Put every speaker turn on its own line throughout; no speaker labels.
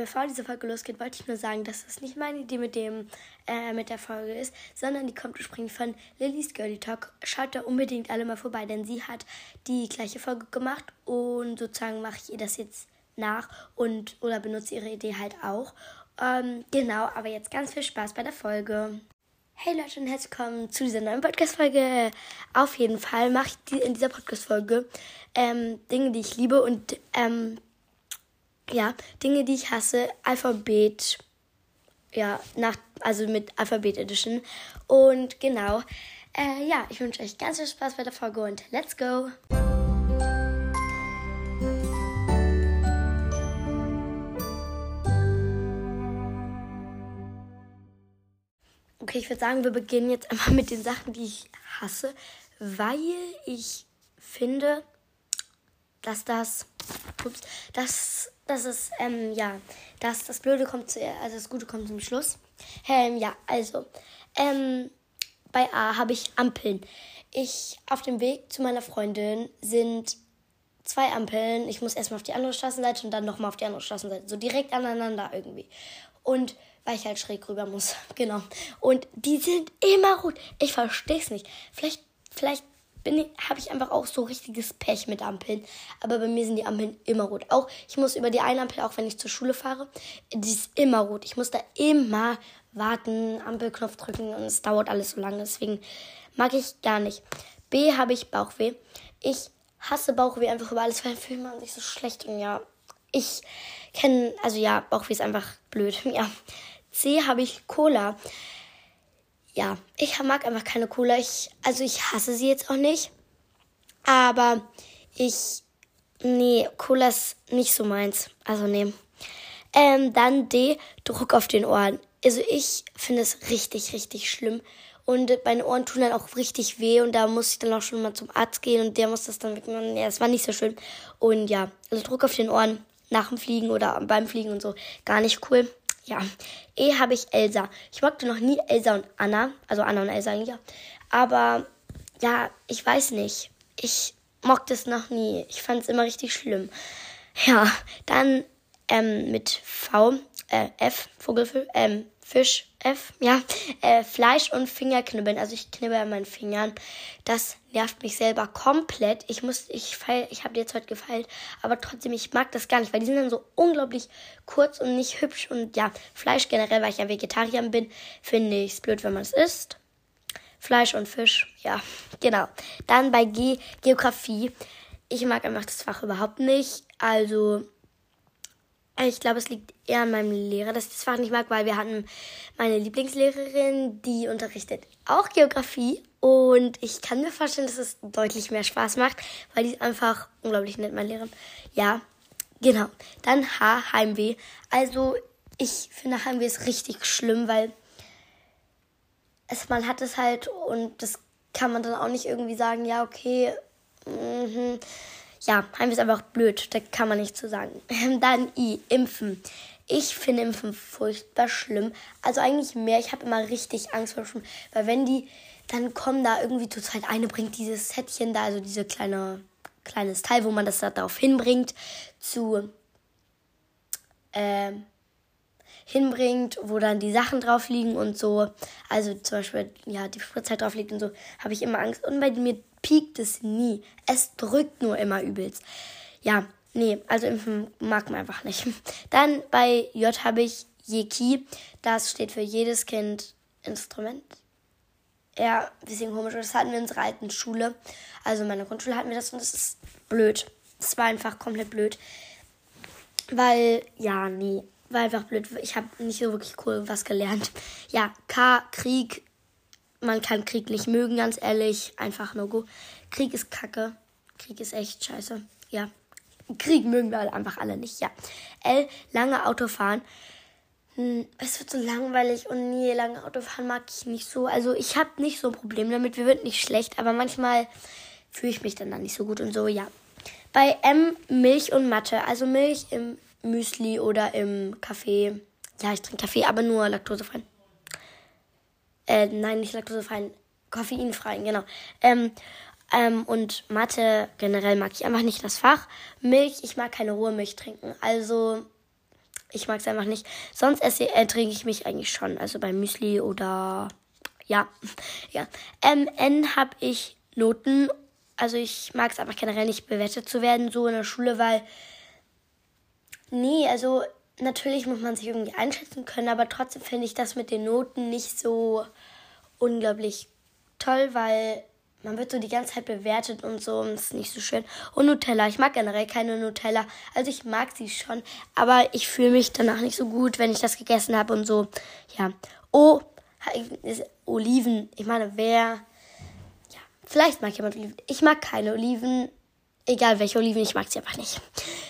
bevor diese Folge losgeht, wollte ich nur sagen, dass das nicht meine Idee mit dem äh, mit der Folge ist, sondern die kommt ursprünglich von Lillys Girly Talk. Schaut da unbedingt alle mal vorbei, denn sie hat die gleiche Folge gemacht und sozusagen mache ich ihr das jetzt nach und oder benutze ihre Idee halt auch. Ähm, genau, aber jetzt ganz viel Spaß bei der Folge. Hey Leute und herzlich willkommen zu dieser neuen Podcast-Folge. Auf jeden Fall mache ich in dieser Podcast-Folge ähm, Dinge, die ich liebe und ähm, ja, Dinge, die ich hasse. Alphabet, ja, nach, also mit Alphabet Edition. Und genau, äh, ja, ich wünsche euch ganz viel Spaß bei der Folge und let's go! Okay, ich würde sagen, wir beginnen jetzt einmal mit den Sachen, die ich hasse, weil ich finde, dass das, ups, dass, dass es, ähm, ja, dass das Blöde kommt zuerst, also das Gute kommt zum Schluss. Ähm, ja, also, ähm, bei A habe ich Ampeln. Ich, auf dem Weg zu meiner Freundin sind zwei Ampeln. Ich muss erstmal auf die andere Straßenseite und dann nochmal auf die andere Straßenseite. So direkt aneinander irgendwie. Und weil ich halt schräg rüber muss. Genau. Und die sind immer rot. Ich verstehe es nicht. Vielleicht, vielleicht habe ich einfach auch so richtiges Pech mit Ampeln. Aber bei mir sind die Ampeln immer rot. Auch ich muss über die eine Ampel, auch wenn ich zur Schule fahre, die ist immer rot. Ich muss da immer warten, Ampelknopf drücken und es dauert alles so lange. Deswegen mag ich gar nicht. B habe ich Bauchweh. Ich hasse Bauchweh einfach über alles, weil fühlt man sich so schlecht und ja, ich kenne, also ja, Bauchweh ist einfach blöd. Ja. C habe ich Cola. Ja, ich mag einfach keine Cola. Ich, also ich hasse sie jetzt auch nicht. Aber ich, nee, Cola ist nicht so meins. Also nee. Ähm, dann D, Druck auf den Ohren. Also ich finde es richtig, richtig schlimm. Und meine Ohren tun dann auch richtig weh und da muss ich dann auch schon mal zum Arzt gehen und der muss das dann wegmachen. Ja, es war nicht so schön. Und ja, also Druck auf den Ohren nach dem Fliegen oder beim Fliegen und so, gar nicht cool. Ja, E habe ich Elsa. Ich mochte noch nie Elsa und Anna, also Anna und Elsa, ja. Aber ja, ich weiß nicht. Ich mochte es noch nie. Ich fand es immer richtig schlimm. Ja, dann ähm, mit V, äh, F, Vogelfisch, ähm, Fisch, F, ja, äh, Fleisch und Fingerknibbeln. Also ich knibbel an meinen Fingern. Das nervt mich selber komplett. Ich muss, ich feil, ich habe die jetzt heute gefeilt, aber trotzdem, ich mag das gar nicht, weil die sind dann so unglaublich kurz und nicht hübsch. Und ja, Fleisch generell, weil ich ja Vegetarier bin, finde ich es blöd, wenn man es isst. Fleisch und Fisch, ja, genau. Dann bei G, Geografie. Ich mag einfach das Fach überhaupt nicht. Also, ich glaube, es liegt eher an meinem Lehrer, dass ich das Fach nicht mag, weil wir hatten meine Lieblingslehrerin, die unterrichtet auch Geografie. Und ich kann mir vorstellen, dass es deutlich mehr Spaß macht, weil die ist einfach unglaublich nett, meine Lehrerin. Ja, genau. Dann H, Heimweh. Also, ich finde Heimweh ist richtig schlimm, weil es, man hat es halt und das kann man dann auch nicht irgendwie sagen, ja, okay, mhm ja, Heimweh ist einfach blöd. Da kann man nichts zu sagen. Dann I, Impfen. Ich finde Impfen furchtbar schlimm. Also eigentlich mehr. Ich habe immer richtig Angst vor Impfen. Weil wenn die, dann kommen da irgendwie zur Zeit, eine bringt dieses Sättchen da, also diese kleine, kleines Teil, wo man das da darauf hinbringt, zu, ähm, hinbringt, wo dann die Sachen drauf liegen und so. Also zum Beispiel, ja, die Spritzheit drauf liegt und so, habe ich immer Angst. Und bei mir piekt es nie. Es drückt nur immer übelst. Ja, nee, also impfen mag man einfach nicht. Dann bei J habe ich Jeki. Das steht für jedes Kind Instrument. Ja, ein bisschen komisch. Das hatten wir in unserer alten Schule. Also in meiner Grundschule hatten wir das und das ist blöd. Das war einfach komplett blöd. Weil, ja, nee, war einfach blöd. Ich habe nicht so wirklich cool was gelernt. Ja, K, Krieg, man kann Krieg nicht mögen, ganz ehrlich. Einfach no go. Krieg ist kacke. Krieg ist echt scheiße. Ja. Krieg mögen wir einfach alle nicht, ja. L, lange Autofahren. Hm, es wird so langweilig und nee, lange Autofahren mag ich nicht so. Also ich habe nicht so ein Problem damit. Wir wird nicht schlecht, aber manchmal fühle ich mich dann, dann nicht so gut und so, ja. Bei M, Milch und Mathe. Also Milch im Müsli oder im Kaffee. Ja, ich trinke Kaffee, aber nur laktosefrei. Äh, nein, nicht laktosefreien, koffeinfreien, genau. Ähm, ähm, und Mathe generell mag ich einfach nicht das Fach. Milch, ich mag keine rohe Milch trinken. Also, Ich mag es einfach nicht. Sonst esse, äh, trinke ich mich eigentlich schon. Also beim Müsli oder ja. ja. Ähm, N habe ich Noten. Also ich mag es einfach generell nicht bewertet zu werden, so in der Schule, weil. Nee, also natürlich muss man sich irgendwie einschätzen können, aber trotzdem finde ich das mit den Noten nicht so unglaublich toll, weil man wird so die ganze Zeit bewertet und so und das ist nicht so schön. Und Nutella, ich mag generell keine Nutella. Also ich mag sie schon, aber ich fühle mich danach nicht so gut, wenn ich das gegessen habe und so. Ja. Oh, Oliven. Ich meine, wer. Ja, vielleicht mag jemand Oliven. Ich mag keine Oliven. Egal welche Oliven, ich mag sie einfach nicht.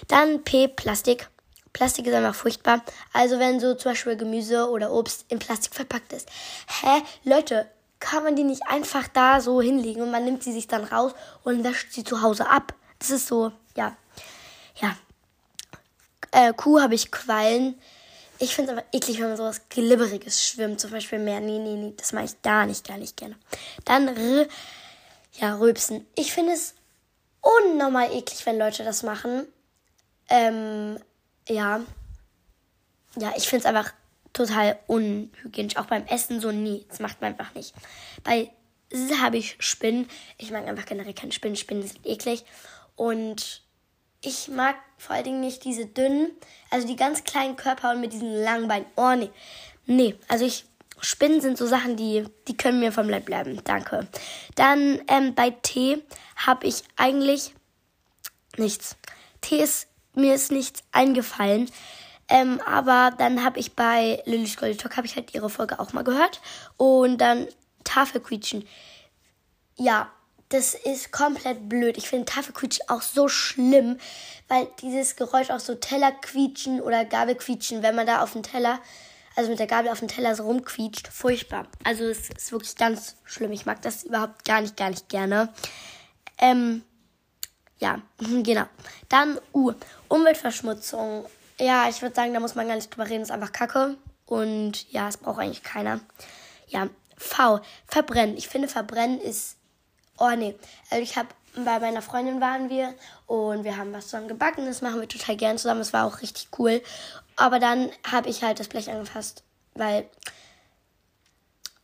Dann P, Plastik. Plastik ist einfach furchtbar. Also wenn so zum Beispiel Gemüse oder Obst in Plastik verpackt ist. Hä? Leute, kann man die nicht einfach da so hinlegen und man nimmt sie sich dann raus und wäscht sie zu Hause ab. Das ist so, ja. Ja. Äh, Kuh habe ich Quallen. Ich finde es aber eklig, wenn man sowas Glibberiges schwimmt. Zum Beispiel mehr. Nee, nee, nee. Das mache ich gar nicht, gar nicht gerne. Dann R. Ja, Rülpsen. Ich finde es unnormal eklig, wenn Leute das machen. Ähm, ja. Ja, ich finde es einfach total unhygienisch. Auch beim Essen so nie. Das macht man einfach nicht. Bei habe ich Spinnen. Ich mag einfach generell keine Spinnen. Spinnen sind eklig. Und ich mag vor allen Dingen nicht diese dünnen, also die ganz kleinen Körper und mit diesen langen Beinen. Oh nee. Nee, also ich. Spinnen sind so Sachen, die, die können mir vom Leib bleiben. Danke. Dann ähm, bei Tee habe ich eigentlich nichts. Tee ist, mir ist nichts eingefallen. Ähm, aber dann habe ich bei Lily Goldy Talk habe ich halt ihre Folge auch mal gehört und dann Tafelquietschen. Ja, das ist komplett blöd. Ich finde Tafelquietschen auch so schlimm, weil dieses Geräusch auch so Teller quietschen oder Gabel quietschen, wenn man da auf dem Teller, also mit der Gabel auf dem Teller so rumquietscht, furchtbar. Also es ist wirklich ganz schlimm. Ich mag das überhaupt gar nicht, gar nicht gerne. Ähm, ja, genau. Dann U. Umweltverschmutzung ja, ich würde sagen, da muss man gar nicht drüber reden, ist einfach Kacke. Und ja, es braucht eigentlich keiner. Ja, V. Verbrennen. Ich finde, Verbrennen ist. Oh nee. Also ich habe bei meiner Freundin waren wir und wir haben was zusammen gebacken. Das machen wir total gern zusammen. Das war auch richtig cool. Aber dann habe ich halt das Blech angefasst, weil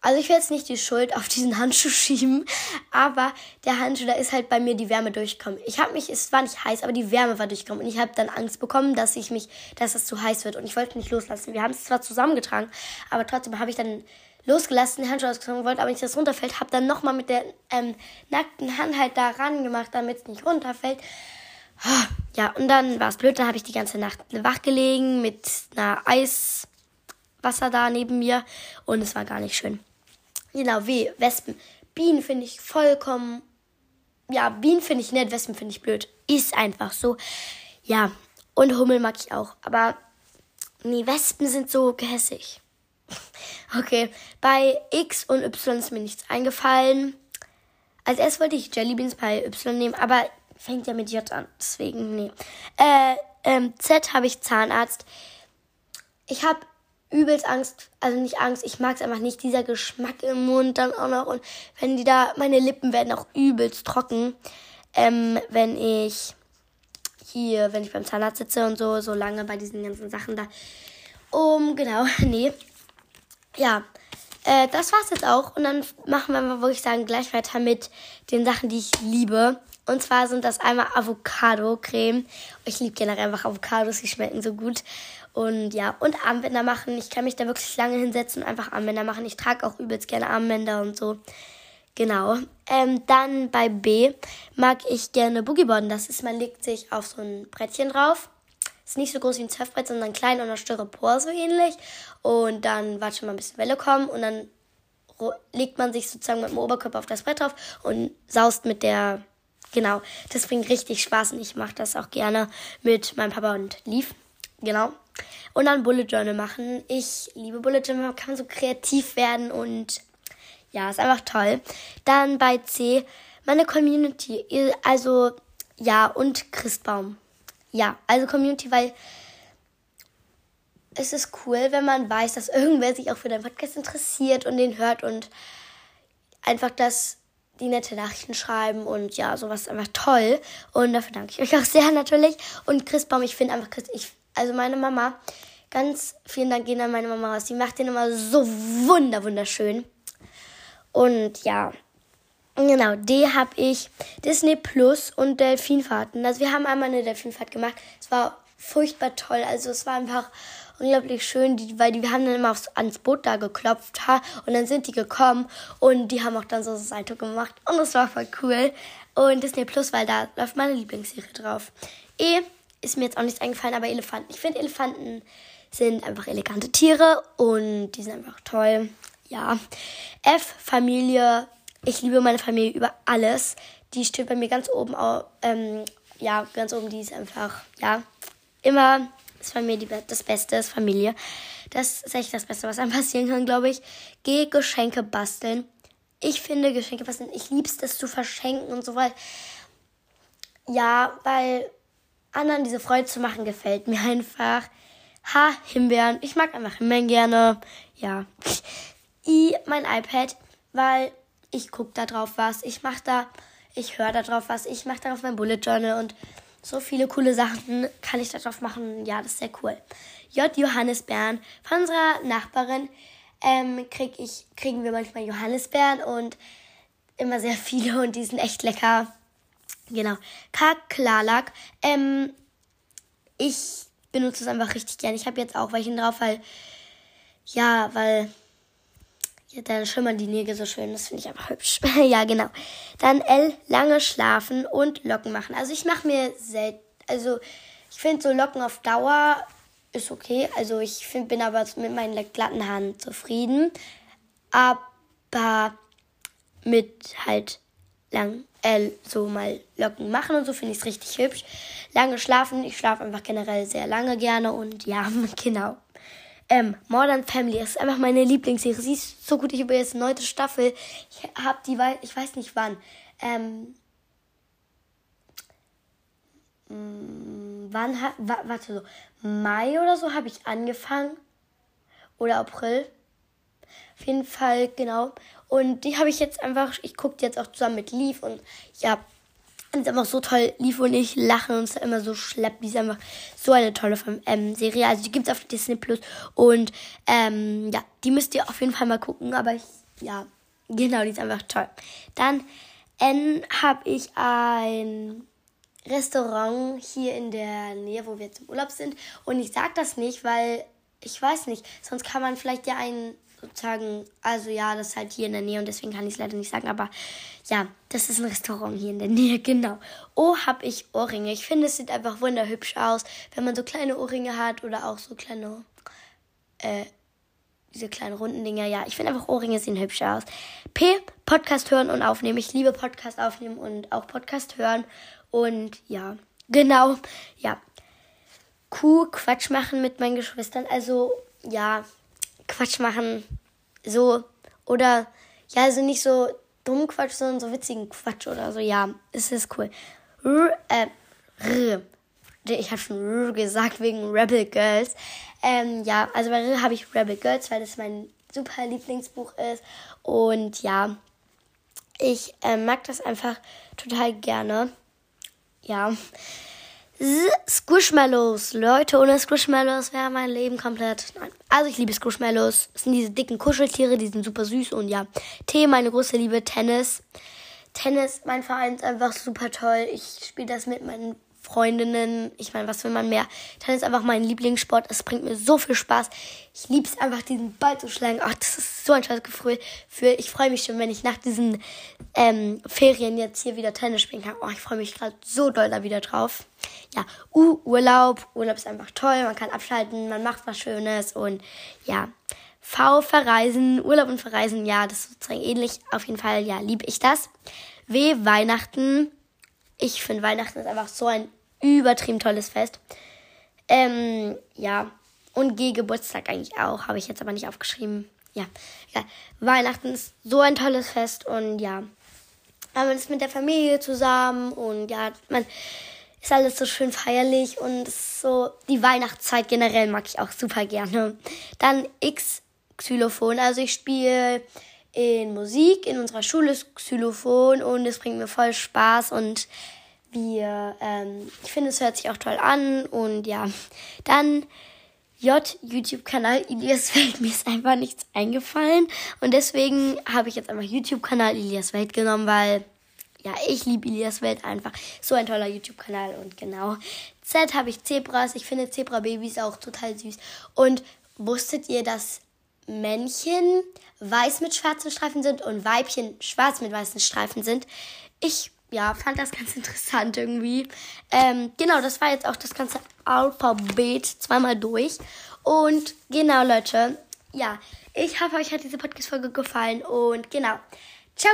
also ich will jetzt nicht die Schuld auf diesen Handschuh schieben, aber der Handschuh, da ist halt bei mir die Wärme durchgekommen. Ich habe mich, es war nicht heiß, aber die Wärme war durchgekommen und ich habe dann Angst bekommen, dass ich mich, dass es zu heiß wird und ich wollte nicht loslassen. Wir haben es zwar zusammengetragen, aber trotzdem habe ich dann losgelassen, den Handschuh ausgezogen wollte, aber nicht, dass es runterfällt, habe dann nochmal mit der ähm, nackten Hand halt da ran gemacht, damit es nicht runterfällt. Ja, und dann war es blöd, dann habe ich die ganze Nacht wach gelegen mit einer Eiswasser da neben mir und es war gar nicht schön. Genau, W, Wespen. Bienen finde ich vollkommen. Ja, Bienen finde ich nett, Wespen finde ich blöd. Ist einfach so. Ja, und Hummel mag ich auch. Aber nee, Wespen sind so gehässig. Okay, bei X und Y ist mir nichts eingefallen. Als erstes wollte ich Jellybeans bei Y nehmen, aber fängt ja mit J an. Deswegen, nee. Äh, ähm, Z habe ich Zahnarzt. Ich habe übelst Angst, also nicht Angst, ich mag es einfach nicht, dieser Geschmack im Mund dann auch noch und wenn die da, meine Lippen werden auch übelst trocken, ähm, wenn ich hier, wenn ich beim Zahnarzt sitze und so, so lange bei diesen ganzen Sachen da. Um, genau, nee. Ja, äh, das war's jetzt auch und dann machen wir mal, würde ich sagen, gleich weiter mit den Sachen, die ich liebe. Und zwar sind das einmal Avocado-Creme. Ich liebe generell einfach Avocados, die schmecken so gut. Und ja, und Armbänder machen. Ich kann mich da wirklich lange hinsetzen und einfach Armbänder machen. Ich trage auch übelst gerne Armbänder und so. Genau. Ähm, dann bei B mag ich gerne Boogieboarden. Das ist, man legt sich auf so ein Brettchen drauf. Ist nicht so groß wie ein Surfbrett, sondern klein und aus Styropor so ähnlich. Und dann wartet man, bis die Welle kommen und dann legt man sich sozusagen mit dem Oberkörper auf das Brett drauf und saust mit der. Genau, das bringt richtig Spaß und ich mache das auch gerne mit meinem Papa und Lief. Genau. Und dann Bullet Journal machen. Ich liebe Bullet Journal, kann so kreativ werden und ja, ist einfach toll. Dann bei C, meine Community. Also, ja, und Christbaum. Ja, also Community, weil es ist cool, wenn man weiß, dass irgendwer sich auch für deinen Podcast interessiert und den hört und einfach das die nette Nachrichten schreiben und ja, sowas ist einfach toll. Und dafür danke ich euch auch sehr natürlich. Und Christbaum, ich finde einfach, ich also meine Mama Ganz vielen Dank gehen an meine Mama raus. Die macht den immer so wunder wunderschön. Und ja, genau, die habe ich Disney Plus und Delfinfahrten. Also wir haben einmal eine Delfinfahrt gemacht. Es war furchtbar toll. Also es war einfach unglaublich schön, die, weil die, wir haben dann immer aufs, ans Boot da geklopft ha, und dann sind die gekommen und die haben auch dann so ein Salto gemacht und es war voll cool. Und Disney Plus, weil da läuft meine Lieblingsserie drauf. E ist mir jetzt auch nichts eingefallen, aber Elefanten. Ich finde Elefanten sind einfach elegante Tiere und die sind einfach toll. Ja. F, Familie. Ich liebe meine Familie über alles. Die steht bei mir ganz oben, ähm, ja, ganz oben. Die ist einfach, ja, immer ist Familie das Beste, ist Familie. Das ist echt das Beste, was einem passieren kann, glaube ich. Geh Geschenke basteln. Ich finde Geschenke basteln, ich liebe es, das zu verschenken und so, weil, ja, weil anderen diese Freude zu machen, gefällt mir einfach. Ha, Himbeeren. Ich mag einfach Himbeeren gerne. Ja. I, mein iPad, weil ich gucke da drauf was. Ich mache da, ich höre da drauf was. Ich mache darauf mein Bullet Journal und so viele coole Sachen kann ich da drauf machen. Ja, das ist sehr cool. J. Johannisbeeren. Von unserer Nachbarin ähm, krieg ich, kriegen wir manchmal Johannisbeeren und immer sehr viele und die sind echt lecker. Genau. K. Klarlack. Ähm, ich benutze es einfach richtig gern. Ich habe jetzt auch welchen drauf, weil, ja, weil ja, dann schimmern die Nägel so schön. Das finde ich einfach hübsch. ja, genau. Dann L, lange schlafen und Locken machen. Also ich mache mir selten, also ich finde so Locken auf Dauer ist okay. Also ich find, bin aber mit meinen glatten Haaren zufrieden. Aber mit halt lang, äh, so mal Locken machen und so finde ich es richtig hübsch. Lange schlafen, ich schlafe einfach generell sehr lange gerne und ja, genau. Ähm, Modern Family ist einfach meine Lieblingsserie. Sie ist so gut, ich habe jetzt eine neunte Staffel. Ich habe die, ich weiß nicht wann. Ähm, mm, wann hat, warte so, Mai oder so habe ich angefangen. Oder April. Auf jeden Fall, genau. Und die habe ich jetzt einfach, ich gucke jetzt auch zusammen mit Leaf und ja, und ist einfach so toll. Leaf und ich lachen uns immer so schlepp. Die ist einfach so eine tolle ähm, Serie. Also die gibt es auf Disney Plus. Und ähm, ja, die müsst ihr auf jeden Fall mal gucken. Aber ich, ja, genau, die ist einfach toll. Dann N habe ich ein Restaurant hier in der Nähe, wo wir jetzt im Urlaub sind. Und ich sage das nicht, weil ich weiß nicht. Sonst kann man vielleicht ja einen sozusagen, also ja, das ist halt hier in der Nähe und deswegen kann ich es leider nicht sagen, aber ja, das ist ein Restaurant hier in der Nähe, genau. Oh, habe ich Ohrringe. Ich finde, es sieht einfach wunderhübsch aus, wenn man so kleine Ohrringe hat oder auch so kleine, äh, diese kleinen runden Dinger. Ja, ich finde einfach Ohrringe sehen hübsch aus. P, Podcast hören und aufnehmen. Ich liebe Podcast aufnehmen und auch Podcast hören. Und ja, genau, ja. Q, Quatsch machen mit meinen Geschwistern. Also, ja, Quatsch machen. So. Oder, ja, also nicht so dumm Quatsch, sondern so witzigen Quatsch oder so. Ja, es ist cool. R, äh, R. Ich habe schon R gesagt wegen Rebel Girls. Ähm, ja, also bei R habe ich Rebel Girls, weil das mein super Lieblingsbuch ist. Und ja, ich äh, mag das einfach total gerne. Ja. Squishmallows. Leute, ohne Squishmallows wäre mein Leben komplett. Nein. Also ich liebe Squishmallows. Das sind diese dicken Kuscheltiere, die sind super süß und ja. Tee, meine große Liebe, Tennis. Tennis, mein Verein ist einfach super toll. Ich spiele das mit meinen Freundinnen. Ich meine, was will man mehr? Tennis ist einfach mein Lieblingssport. Es bringt mir so viel Spaß. Ich liebe es einfach, diesen Ball zu schlagen. Ach, das ist so ein scheiß Gefühl. Für, ich freue mich schon, wenn ich nach diesen ähm, Ferien jetzt hier wieder Tennis spielen kann. Oh, ich freue mich gerade so doll da wieder drauf. Ja, uh, Urlaub. Urlaub ist einfach toll. Man kann abschalten, man macht was Schönes und ja. V, verreisen. Urlaub und verreisen, ja, das ist sozusagen ähnlich. Auf jeden Fall, ja, liebe ich das. W, Weihnachten. Ich finde Weihnachten ist einfach so ein übertrieben tolles Fest. Ähm, ja. Und G Geburtstag eigentlich auch, habe ich jetzt aber nicht aufgeschrieben. Ja, ja. Weihnachten ist so ein tolles Fest und ja. Man ist mit der Familie zusammen und ja, man ist alles so schön feierlich und so die Weihnachtszeit generell mag ich auch super gerne. Dann X Xylophon, also ich spiele in Musik in unserer Schule ist Xylophon und es bringt mir voll Spaß und wir, ähm, ich finde, es hört sich auch toll an und ja, dann J YouTube-Kanal Ilias Welt. Mir ist einfach nichts eingefallen. Und deswegen habe ich jetzt einfach YouTube-Kanal Ilias Welt genommen, weil ja, ich liebe Ilias Welt einfach. So ein toller YouTube-Kanal. Und genau. Z habe ich Zebras. Ich finde Zebra-Babys auch total süß. Und wusstet ihr, dass Männchen weiß mit schwarzen Streifen sind und Weibchen schwarz mit weißen Streifen sind? Ich ja, fand das ganz interessant irgendwie. Ähm, genau, das war jetzt auch das ganze Alphabet zweimal durch. Und genau, Leute, ja, ich hoffe, euch hat diese Podcast-Folge gefallen und genau. Ciao!